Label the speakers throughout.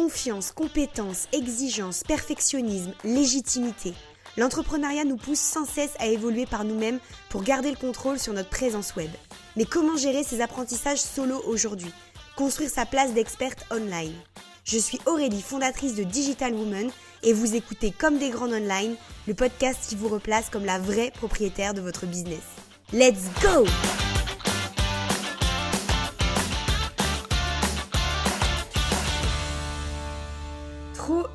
Speaker 1: Confiance, compétence, exigence, perfectionnisme, légitimité. L'entrepreneuriat nous pousse sans cesse à évoluer par nous-mêmes pour garder le contrôle sur notre présence web. Mais comment gérer ces apprentissages solo aujourd'hui? Construire sa place d'experte online. Je suis Aurélie, fondatrice de Digital Woman, et vous écoutez Comme des grandes online, le podcast qui vous replace comme la vraie propriétaire de votre business. Let's go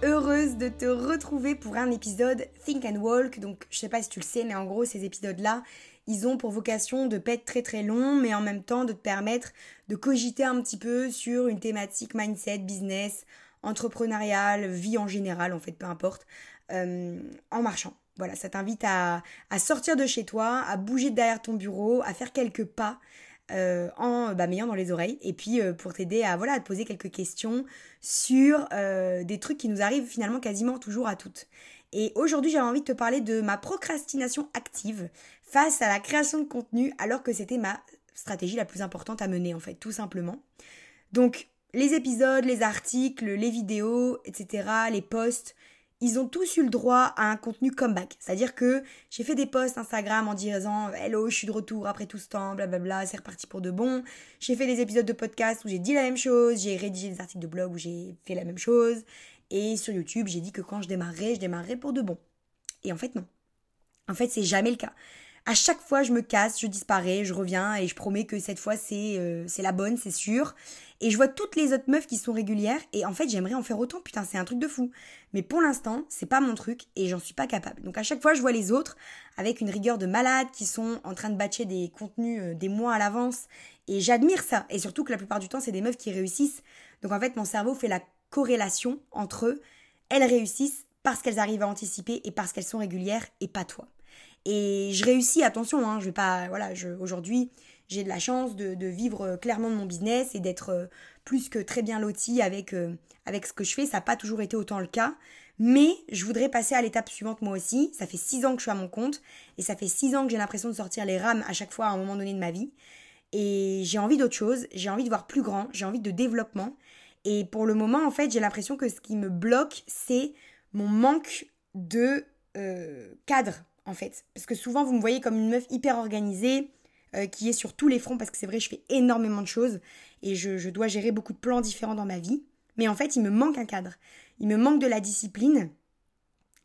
Speaker 1: Heureuse de te retrouver pour un épisode Think and Walk. Donc, je sais pas si tu le sais, mais en gros, ces épisodes-là, ils ont pour vocation de pas très très longs, mais en même temps de te permettre de cogiter un petit peu sur une thématique mindset, business, entrepreneurial, vie en général, en fait, peu importe, euh, en marchant. Voilà, ça t'invite à, sortir de chez toi, à bouger derrière ton bureau, à faire quelques pas euh, en bah, m'ayant dans les oreilles et puis euh, pour t'aider à voilà à te poser quelques questions sur euh, des trucs qui nous arrivent finalement quasiment toujours à toutes. Et aujourd'hui j'avais envie de te parler de ma procrastination active face à la création de contenu alors que c'était ma stratégie la plus importante à mener en fait tout simplement. Donc les épisodes, les articles, les vidéos, etc., les posts, ils ont tous eu le droit à un contenu comeback. C'est-à-dire que j'ai fait des posts Instagram en disant Hello, je suis de retour après tout ce temps, blablabla, c'est reparti pour de bon. J'ai fait des épisodes de podcast où j'ai dit la même chose, j'ai rédigé des articles de blog où j'ai fait la même chose. Et sur YouTube, j'ai dit que quand je démarrerais, je démarrerais pour de bon. Et en fait, non. En fait, c'est jamais le cas. À chaque fois, je me casse, je disparais, je reviens et je promets que cette fois, c'est euh, c'est la bonne, c'est sûr. Et je vois toutes les autres meufs qui sont régulières et en fait, j'aimerais en faire autant. Putain, c'est un truc de fou. Mais pour l'instant, c'est pas mon truc et j'en suis pas capable. Donc à chaque fois, je vois les autres avec une rigueur de malade qui sont en train de batcher des contenus euh, des mois à l'avance et j'admire ça. Et surtout que la plupart du temps, c'est des meufs qui réussissent. Donc en fait, mon cerveau fait la corrélation entre. Elles réussissent parce qu'elles arrivent à anticiper et parce qu'elles sont régulières et pas toi. Et je réussis, attention, hein, je vais pas, voilà, aujourd'hui, j'ai de la chance de, vivre euh, clairement de mon business et d'être euh, plus que très bien lotie avec, euh, avec ce que je fais. Ça n'a pas toujours été autant le cas. Mais je voudrais passer à l'étape suivante moi aussi. Ça fait six ans que je suis à mon compte et ça fait six ans que j'ai l'impression de sortir les rames à chaque fois à un moment donné de ma vie. Et j'ai envie d'autre chose, j'ai envie de voir plus grand, j'ai envie de développement. Et pour le moment, en fait, j'ai l'impression que ce qui me bloque, c'est mon manque de cadre en fait. Parce que souvent, vous me voyez comme une meuf hyper organisée, euh, qui est sur tous les fronts, parce que c'est vrai, je fais énormément de choses et je, dois gérer beaucoup de plans différents dans ma vie. Mais en fait, il me manque un cadre. Il me manque de la discipline.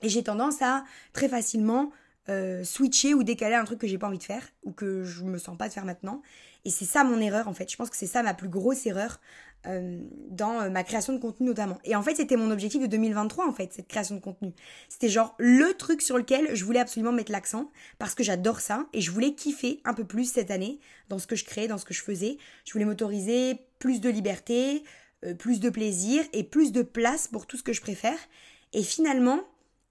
Speaker 1: Et j'ai tendance à très facilement euh, switcher ou décaler un truc que j'ai pas envie de faire ou que je me sens pas de faire maintenant. Et c'est ça mon erreur en fait. Je pense que c'est ça ma plus grosse erreur euh, dans euh, ma création de contenu notamment. Et en fait, c'était mon objectif de 2023 en fait, cette création de contenu. C'était genre le truc sur lequel je voulais absolument mettre l'accent parce que j'adore ça et je voulais kiffer un peu plus cette année dans ce que je créais, dans ce que je faisais. Je voulais m'autoriser plus de liberté, euh, plus de plaisir et plus de place pour tout ce que je préfère. Et finalement,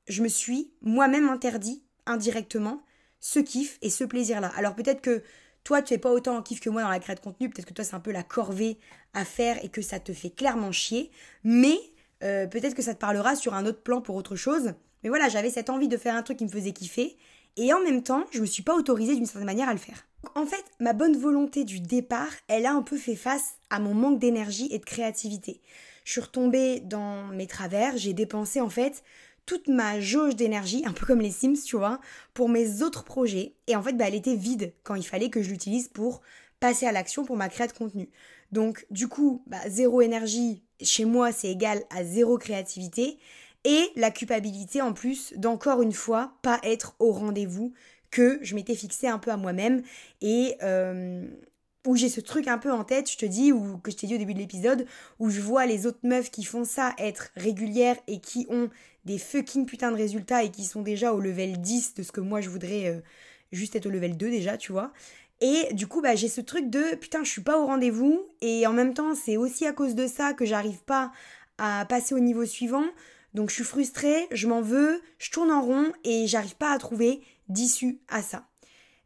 Speaker 1: je me suis moi-même interdit indirectement ce kiff et ce plaisir-là. Alors peut-être que toi, tu n'es pas autant en kiff que moi dans la création de contenu, peut-être que toi, c'est un peu la corvée à faire et que ça te fait clairement chier, mais euh, peut-être que ça te parlera sur un autre plan pour autre chose. Mais voilà, j'avais cette envie de faire un truc qui me faisait kiffer, et en même temps, je me suis pas autorisée d'une certaine manière à le faire. En fait, ma bonne volonté du départ, elle a un peu fait face à mon manque d'énergie et de créativité. Je suis retombée dans mes travers, j'ai dépensé en fait toute ma jauge d'énergie, un peu comme les Sims, tu vois, pour mes autres projets. Et en fait, bah, elle était vide quand il fallait que je l'utilise pour passer à l'action pour ma création de contenu. Donc, du coup, bah, zéro énergie, chez moi, c'est égal à zéro créativité. Et la culpabilité, en plus, d'encore une fois, pas être au rendez-vous que je m'étais fixé un peu à moi-même. Et euh, où j'ai ce truc un peu en tête, je te dis, ou que je t'ai dit au début de l'épisode, où je vois les autres meufs qui font ça être régulières et qui ont des fucking putains de résultats et qui sont déjà au level 10 de ce que moi je voudrais euh, juste être au level 2 déjà, tu vois. Et du coup, bah, j'ai ce truc de putain, je suis pas au rendez-vous et en même temps, c'est aussi à cause de ça que j'arrive pas à passer au niveau suivant. Donc je suis frustrée, je m'en veux, je tourne en rond et j'arrive pas à trouver d'issue à ça.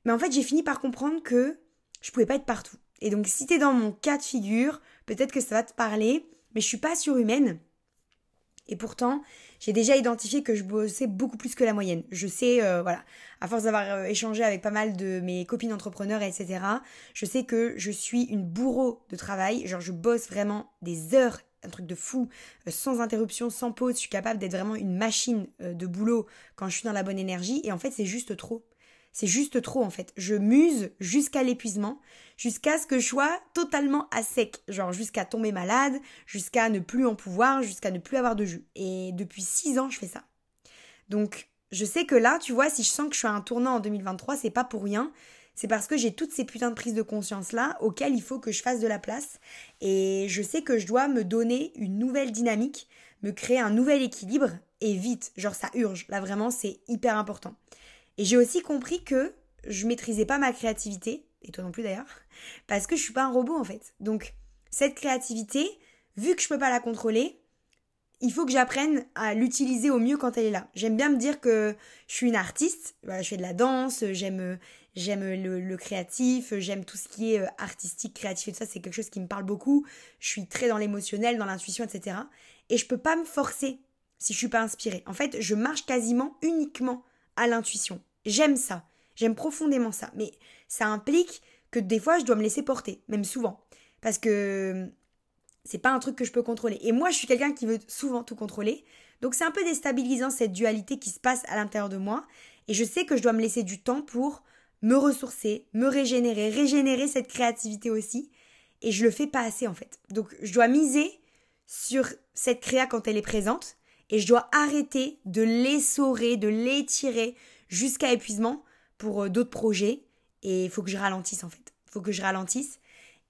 Speaker 1: Mais en fait, j'ai fini par comprendre que je pouvais pas être partout. Et donc si t'es dans mon cas de figure, peut-être que ça va te parler, mais je suis pas surhumaine. Et pourtant, j'ai déjà identifié que je bossais beaucoup plus que la moyenne. Je sais, euh, voilà, à force d'avoir euh, échangé avec pas mal de mes copines entrepreneurs, etc., je sais que je suis une bourreau de travail. Genre, je bosse vraiment des heures un truc de fou, euh, sans interruption, sans pause. Je suis capable d'être vraiment une machine de boulot quand je suis dans la bonne énergie. Et en fait, c'est juste trop. C'est juste trop en fait. Je muse jusqu'à l'épuisement, jusqu'à ce que je sois totalement à sec, genre jusqu'à tomber malade, jusqu'à ne plus en pouvoir, jusqu'à ne plus avoir de jus. Et depuis six ans, je fais ça. Donc, je sais que là, tu vois, si je sens que je suis à un tournant en 2023, c'est pas pour rien. C'est parce que j'ai toutes ces putains de prises de conscience là auxquelles il faut que je fasse de la place. Et je sais que je dois me donner une nouvelle dynamique, me créer un nouvel équilibre et vite. Genre, ça urge. Là, vraiment, c'est hyper important. Et j'ai aussi compris que je maîtrisais pas ma créativité, et toi non plus d'ailleurs, parce que je suis pas un robot en fait. Donc, cette créativité, vu que je peux pas la contrôler, il faut que j'apprenne à l'utiliser au mieux quand elle est là. J'aime bien me dire que je suis une artiste, je fais de la danse, j'aime j'aime le, créatif, j'aime tout ce qui est euh, artistique, créatif et tout ça, c'est quelque chose qui me parle beaucoup. Je suis très dans l'émotionnel, dans l'intuition, etc. Et je peux pas me forcer si je suis pas inspirée. En fait, je marche quasiment uniquement à l'intuition. J'aime ça. J'aime profondément ça. Mais ça implique que des fois, je dois me laisser porter, même souvent. Parce que c'est pas un truc que je peux contrôler. Et moi, je suis quelqu'un qui veut souvent tout contrôler. Donc c'est un peu déstabilisant cette dualité qui se passe à l'intérieur de moi. Et je sais que je dois me laisser du temps pour me ressourcer, me régénérer, régénérer cette créativité aussi. Et je le fais pas assez en fait. Donc je dois miser sur cette créa quand elle est présente et je dois arrêter de l'essorer, de l'étirer jusqu'à épuisement pour euh, d'autres projets et il faut que je ralentisse en fait. Il faut que je ralentisse.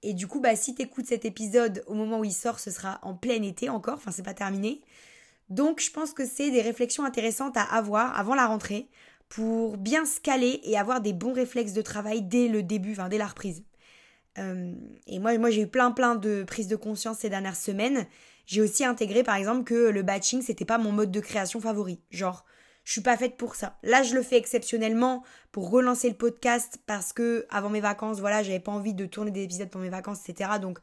Speaker 1: Et du coup, bah, si tu écoutes cet épisode au moment où il sort, ce sera en plein été encore, enfin c'est pas terminé. Donc je pense que c'est des réflexions intéressantes à avoir avant la rentrée pour bien se caler et avoir des bons réflexes de travail dès le début, enfin dès la reprise. Euh, et moi, moi j'ai eu plein plein de prises de conscience ces dernières semaines. J'ai aussi intégré par exemple que le batching c'était pas mon mode de création favori. Genre, je suis pas faite pour ça. Là, je le fais exceptionnellement pour relancer le podcast parce que avant mes vacances, voilà, j'avais pas envie de tourner des épisodes pour mes vacances, etc. Donc,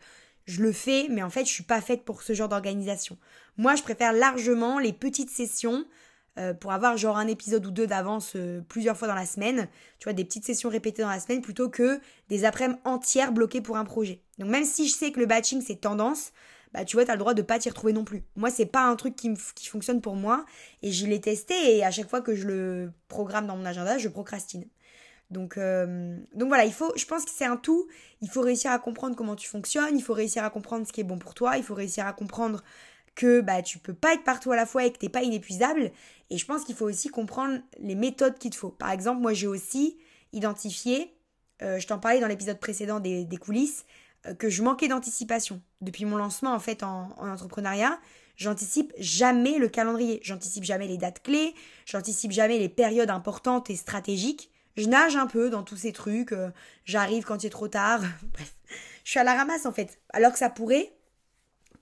Speaker 1: je le fais, mais en fait, je suis pas faite pour ce genre d'organisation. Moi, je préfère largement les petites sessions euh, pour avoir genre un épisode ou deux d'avance euh, plusieurs fois dans la semaine, tu vois, des petites sessions répétées dans la semaine plutôt que des après-midi entières bloquées pour un projet. Donc même si je sais que le batching c'est tendance, bah tu vois, t'as le droit de pas t'y retrouver non plus. Moi, c'est pas un truc qui, qui fonctionne pour moi et je l'ai testé et à chaque fois que je le programme dans mon agenda, je procrastine. Donc, euh, donc voilà, il faut, je pense que c'est un tout. Il faut réussir à comprendre comment tu fonctionnes, il faut réussir à comprendre ce qui est bon pour toi, il faut réussir à comprendre que bah tu peux pas être partout à la fois et que t'es pas inépuisable. Et je pense qu'il faut aussi comprendre les méthodes qu'il te faut. Par exemple, moi j'ai aussi identifié, euh, je t'en parlais dans l'épisode précédent des, coulisses, que je manquais d'anticipation. Depuis mon lancement en fait en, entrepreneuriat, j'anticipe jamais le calendrier, j'anticipe jamais les dates clés, j'anticipe jamais les périodes importantes et stratégiques. Je nage un peu dans tous ces trucs, euh, j'arrive quand il est trop tard, bref. Je suis à la ramasse en fait. Alors que ça pourrait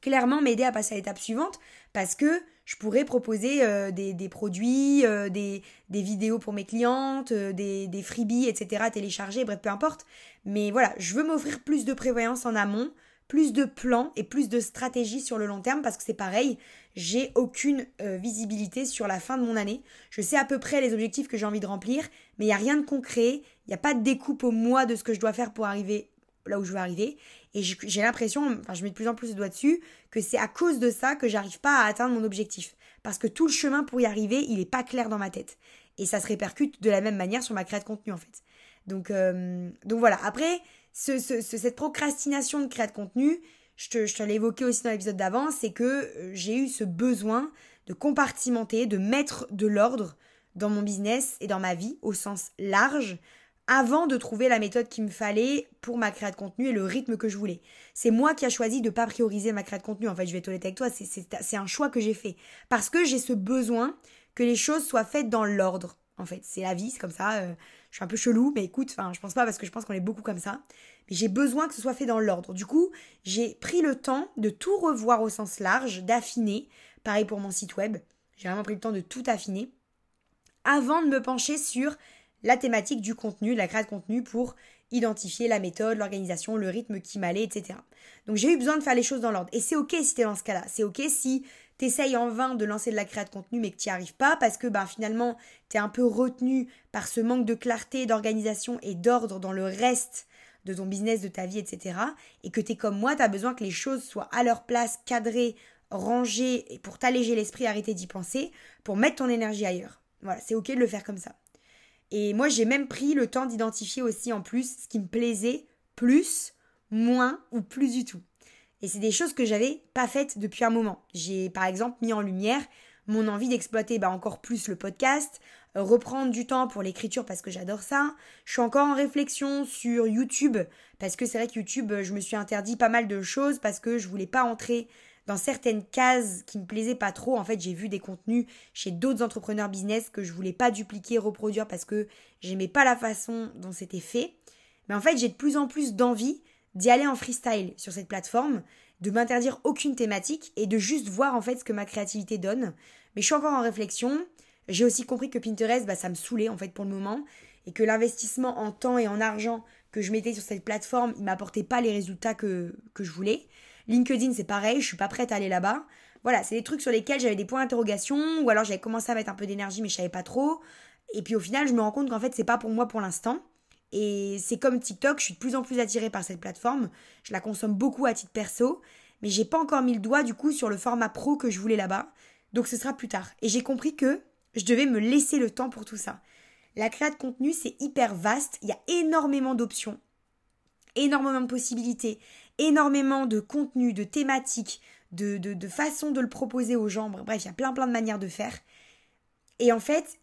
Speaker 1: clairement m'aider à passer à l'étape suivante parce que je pourrais proposer euh, des, produits, des, des, vidéos pour mes clientes, des, des freebies, etc. télécharger, bref, peu importe. Mais voilà, je veux m'offrir plus de prévoyance en amont, plus de plans et plus de stratégies sur le long terme parce que c'est pareil, j'ai aucune euh, visibilité sur la fin de mon année. Je sais à peu près les objectifs que j'ai envie de remplir, mais il n'y a rien de concret, il n'y a pas de découpe au mois de ce que je dois faire pour arriver là où je veux arriver. Et j'ai l'impression, enfin je mets de plus en plus le doigt dessus, que c'est à cause de ça que j'arrive pas à atteindre mon objectif. Parce que tout le chemin pour y arriver, il n'est pas clair dans ma tête. Et ça se répercute de la même manière sur ma création de contenu en fait. Donc, euh, donc voilà. Après, cette procrastination de créer de contenu, je te, je l'ai évoqué aussi dans l'épisode d'avant, c'est que euh, j'ai eu ce besoin de compartimenter, de mettre de l'ordre dans mon business et dans ma vie au sens large avant de trouver la méthode qu'il me fallait pour ma création de contenu et le rythme que je voulais. C'est moi qui a choisi de ne pas prioriser ma création de contenu. En fait, je vais être honnête avec toi, c'est un choix que j'ai fait. Parce que j'ai ce besoin que les choses soient faites dans l'ordre. En fait, c'est la vie, c'est comme ça. Euh, je suis un peu chelou, mais écoute, enfin, je pense pas parce que je pense qu'on est beaucoup comme ça. Mais j'ai besoin que ce soit fait dans l'ordre. Du coup, j'ai pris le temps de tout revoir au sens large, d'affiner. Pareil pour mon site web. J'ai vraiment pris le temps de tout affiner avant de me pencher sur la thématique du contenu, la création de contenu pour identifier la méthode, l'organisation, le rythme qui m'allait, etc. Donc j'ai eu besoin de faire les choses dans l'ordre. Et c'est ok si t'es dans ce cas-là. C'est ok si t'essayes en vain de lancer de la création de contenu mais que t'y arrives pas parce que bah, finalement t'es un peu retenu par ce manque de clarté, d'organisation et d'ordre dans le reste de ton business, de ta vie, etc. Et que tu es comme moi, tu as besoin que les choses soient à leur place, cadrées, rangées, et pour t'alléger l'esprit, arrêter d'y penser, pour mettre ton énergie ailleurs. Voilà, c'est ok de le faire comme ça. Et moi, j'ai même pris le temps d'identifier aussi en plus ce qui me plaisait plus, moins ou plus du tout. Et c'est des choses que j'avais pas faites depuis un moment. J'ai par exemple mis en lumière mon envie d'exploiter bah, encore plus le podcast, euh, reprendre du temps pour l'écriture parce que j'adore ça. Je suis encore en réflexion sur YouTube parce que c'est vrai que YouTube, je me suis interdit pas mal de choses parce que je voulais pas entrer dans certaines cases qui me plaisaient pas trop. En fait, j'ai vu des contenus chez d'autres entrepreneurs business que je voulais pas dupliquer, reproduire parce que j'aimais pas la façon dont c'était fait. Mais en fait, j'ai de plus en plus d'envie d'y aller en freestyle sur cette plateforme, de m'interdire aucune thématique et de juste voir en fait ce que ma créativité donne. Mais je suis encore en réflexion. J'ai aussi compris que Pinterest, bah, ça me saoulait en fait pour le moment et que l'investissement en temps et en argent que je mettais sur cette plateforme, il m'apportait pas les résultats que, que je voulais. LinkedIn, c'est pareil, je suis pas prête à aller là-bas. Voilà, c'est des trucs sur lesquels j'avais des points d'interrogation ou alors j'avais commencé à mettre un peu d'énergie mais je savais pas trop. Et puis au final, je me rends compte qu'en fait, c'est pas pour moi pour l'instant. Et c'est comme TikTok, je suis de plus en plus attirée par cette plateforme. Je la consomme beaucoup à titre perso, mais j'ai pas encore mis le doigt du coup sur le format pro que je voulais là-bas. Donc ce sera plus tard. Et j'ai compris que je devais me laisser le temps pour tout ça. La création de contenu, c'est hyper vaste, il y a énormément d'options, énormément de possibilités, énormément de contenu, de thématiques, de, de, de façons de le proposer aux gens. Bref, il y a plein plein de manières de faire. Et en fait,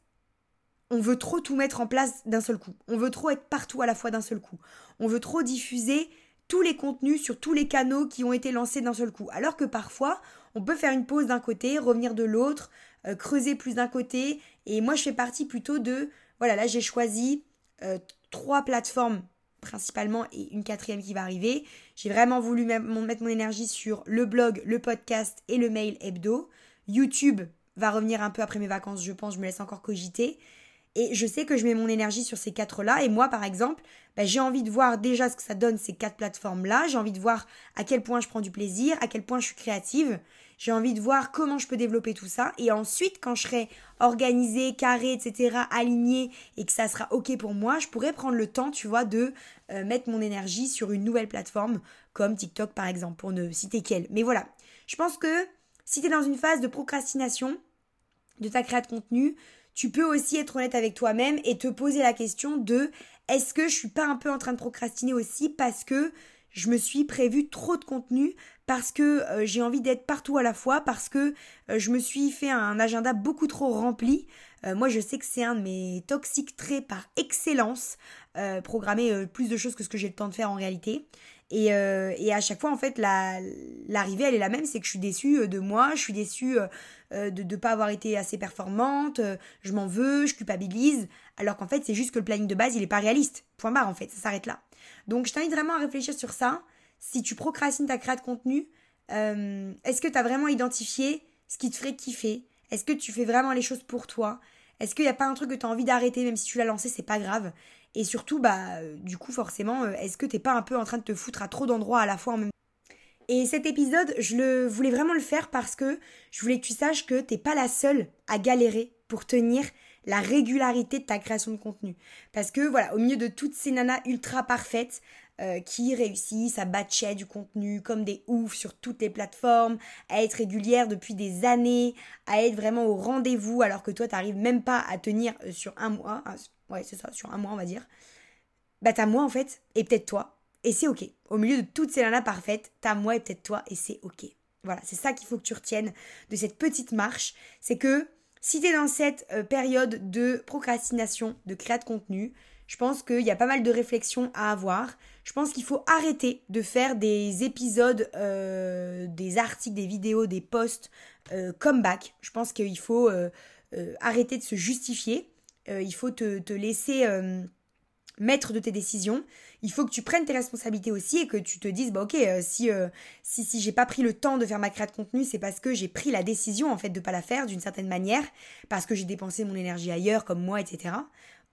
Speaker 1: on veut trop tout mettre en place d'un seul coup. On veut trop être partout à la fois d'un seul coup. On veut trop diffuser tous les contenus sur tous les canaux qui ont été lancés d'un seul coup. Alors que parfois, on peut faire une pause d'un côté, revenir de l'autre, euh, creuser plus d'un côté. Et moi, je fais partie plutôt de, voilà, là, j'ai choisi euh, trois plateformes principalement et une quatrième qui va arriver. J'ai vraiment voulu mettre mon énergie sur le blog, le podcast et le mail hebdo. YouTube va revenir un peu après mes vacances, je pense, je me laisse encore cogiter. Et je sais que je mets mon énergie sur ces quatre-là. Et moi, par exemple, bah, j'ai envie de voir déjà ce que ça donne ces quatre plateformes-là. J'ai envie de voir à quel point je prends du plaisir, à quel point je suis créative. J'ai envie de voir comment je peux développer tout ça. Et ensuite, quand je serai organisée, carrée, etc., alignée et que ça sera OK pour moi, je pourrais prendre le temps, tu vois, de euh, mettre mon énergie sur une nouvelle plateforme comme TikTok, par exemple, pour ne citer qu'elle. Mais voilà, je pense que si tu es dans une phase de procrastination de ta création de contenu, tu peux aussi être honnête avec toi-même et te poser la question de est-ce que je suis pas un peu en train de procrastiner aussi parce que je me suis prévu trop de contenu parce que euh, j'ai envie d'être partout à la fois, parce que euh, je me suis fait un agenda beaucoup trop rempli. Euh, moi, je sais que c'est un de mes toxiques traits par excellence, programmer plus de choses que ce que j'ai le temps de faire en réalité. Et, et à chaque fois, en fait, l'arrivée, elle est la même, c'est que je suis déçue de moi, je suis déçue euh, de ne pas avoir été assez performante, euh, je m'en veux, je culpabilise, alors qu'en fait c'est juste que le planning de base il n'est pas réaliste. Point barre en fait, ça s'arrête là. Donc je t'invite vraiment à réfléchir sur ça. Si tu procrastines ta création de contenu, euh, est-ce que tu as vraiment identifié ce qui te ferait kiffer? Est-ce que tu fais vraiment les choses pour toi? Est-ce qu'il n'y a pas un truc que tu as envie d'arrêter même si tu l'as lancé, c'est pas grave? Et surtout, bah, du coup, forcément, est-ce que t'es pas un peu en train de te foutre à trop d'endroits à la fois en même temps? Et cet épisode, je le voulais vraiment le faire parce que je voulais que tu saches que t'es pas la seule à galérer pour tenir la régularité de ta création de contenu. Parce que voilà, au milieu de toutes ces nanas ultra parfaites euh, qui réussissent à batcher du contenu comme des oufs sur toutes les plateformes, à être régulières depuis des années, à être vraiment au rendez-vous alors que toi t'arrives même pas à tenir euh, sur un mois, ouais c'est ça, sur un mois on va dire. Bah t'as moi en fait, et peut-être toi, et c'est ok. Au milieu de toutes ces nanas parfaites, t'as moi et peut-être toi et c'est ok. Voilà, c'est ça qu'il faut que tu retiennes de cette petite marche. C'est que si t'es dans cette euh, période de procrastination, de créa de contenu, je pense qu'il y a pas mal de réflexions à avoir. Je pense qu'il faut arrêter de faire des épisodes, euh, des articles, des vidéos, des posts euh, comeback. Je pense qu'il faut arrêter de se justifier. Il faut te, te laisser maître de tes décisions. Il faut que tu prennes tes responsabilités aussi et que tu te dises bah ok euh, si euh, si si j'ai pas pris le temps de faire ma création de contenu c'est parce que j'ai pris la décision en fait de pas la faire d'une certaine manière parce que j'ai dépensé mon énergie ailleurs comme moi etc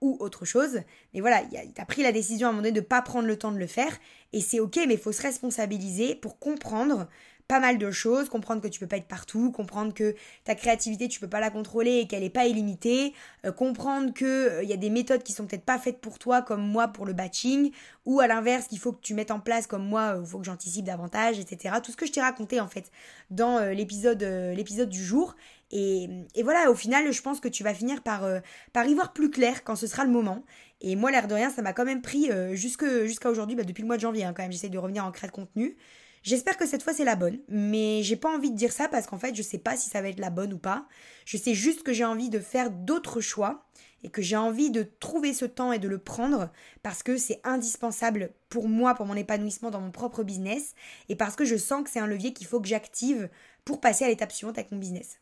Speaker 1: ou autre chose mais voilà t'as pris la décision à un moment donné de pas prendre le temps de le faire et c'est ok mais il faut se responsabiliser pour comprendre pas mal de choses, comprendre que tu peux pas être partout, comprendre que ta créativité tu peux pas la contrôler et qu'elle n'est pas illimitée, euh, comprendre que euh, il y a des méthodes qui sont peut-être pas faites pour toi comme moi pour le batching ou à l'inverse qu'il faut que tu mettes en place comme moi, il faut que j'anticipe davantage, etc. Tout ce que je t'ai raconté en fait dans l'épisode l'épisode du jour et, et, voilà, au final, je pense que tu vas finir par, par y voir plus clair quand ce sera le moment. Et moi, l'air de rien, ça m'a quand même pris jusqu'à aujourd'hui, bah, depuis le mois de janvier, hein, quand même, j'essaie de revenir en créa de contenu. J'espère que cette fois c'est la bonne, mais j'ai pas envie de dire ça parce qu'en fait je sais pas si ça va être la bonne ou pas. Je sais juste que j'ai envie de faire d'autres choix et que j'ai envie de trouver ce temps et de le prendre parce que c'est indispensable pour moi, pour mon épanouissement dans mon propre business et parce que je sens que c'est un levier qu'il faut que j'active pour passer à l'étape suivante avec mon business.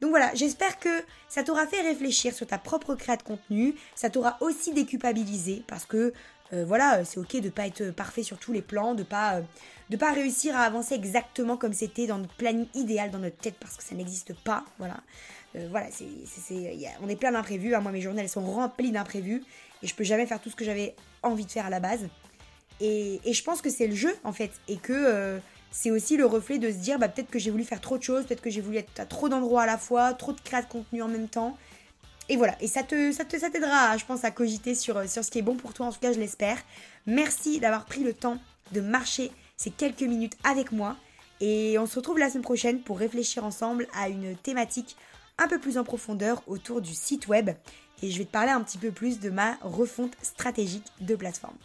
Speaker 1: Donc voilà, j'espère que ça t'aura fait réfléchir sur ta propre créa de contenu, ça t'aura aussi déculpabilisé parce que euh, voilà, c'est ok de pas être parfait sur tous les plans, de pas euh, de pas réussir à avancer exactement comme c'était dans notre planning idéal dans notre tête parce que ça n'existe pas. Voilà, euh, voilà, on est plein d'imprévus. Hein. Moi, mes journées sont remplies d'imprévus et je peux jamais faire tout ce que j'avais envie de faire à la base. Et, je pense que c'est le jeu en fait et que c'est aussi le reflet de se dire bah, peut-être que j'ai voulu faire trop de choses, peut-être que j'ai voulu être à trop d'endroits à la fois, trop de créa de contenu en même temps. Et voilà, et ça t'aidera, je pense, à cogiter sur, sur ce qui est bon pour toi, en tout cas, je l'espère. Merci d'avoir pris le temps de marcher ces quelques minutes avec moi. Et on se retrouve la semaine prochaine pour réfléchir ensemble à une thématique un peu plus en profondeur autour du site web. Et je vais te parler un petit peu plus de ma refonte stratégique de plateforme.